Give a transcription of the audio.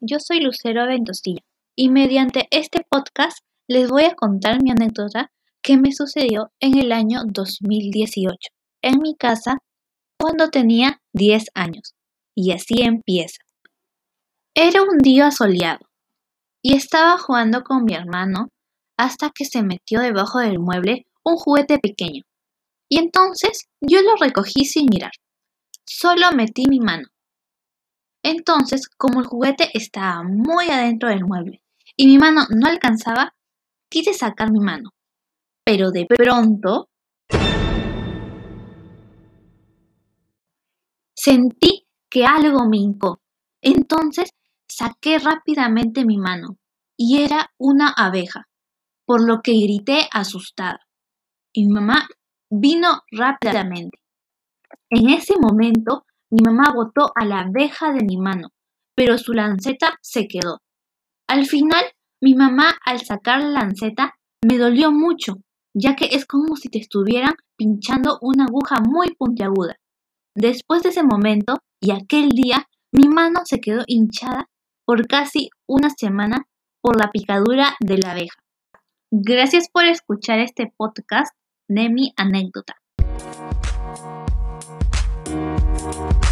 Yo soy Lucero Ventosilla y mediante este podcast les voy a contar mi anécdota que me sucedió en el año 2018 en mi casa cuando tenía 10 años. Y así empieza. Era un día soleado y estaba jugando con mi hermano hasta que se metió debajo del mueble un juguete pequeño. Y entonces yo lo recogí sin mirar. Solo metí mi mano entonces, como el juguete estaba muy adentro del mueble y mi mano no alcanzaba, quise sacar mi mano. Pero de pronto sentí que algo me hincó. Entonces saqué rápidamente mi mano y era una abeja, por lo que grité asustada. Y mi mamá vino rápidamente. En ese momento mi mamá botó a la abeja de mi mano, pero su lanceta se quedó. Al final, mi mamá al sacar la lanceta me dolió mucho, ya que es como si te estuvieran pinchando una aguja muy puntiaguda. Después de ese momento y aquel día, mi mano se quedó hinchada por casi una semana por la picadura de la abeja. Gracias por escuchar este podcast de mi anécdota. you